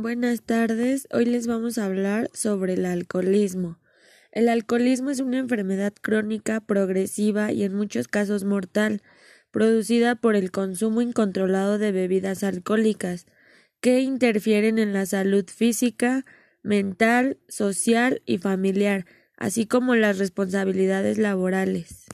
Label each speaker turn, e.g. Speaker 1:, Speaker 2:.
Speaker 1: Buenas tardes, hoy les vamos a hablar sobre el alcoholismo. El alcoholismo es una enfermedad crónica, progresiva y en muchos casos mortal, producida por el consumo incontrolado de bebidas alcohólicas, que interfieren en la salud física, mental, social y familiar, así como las responsabilidades laborales.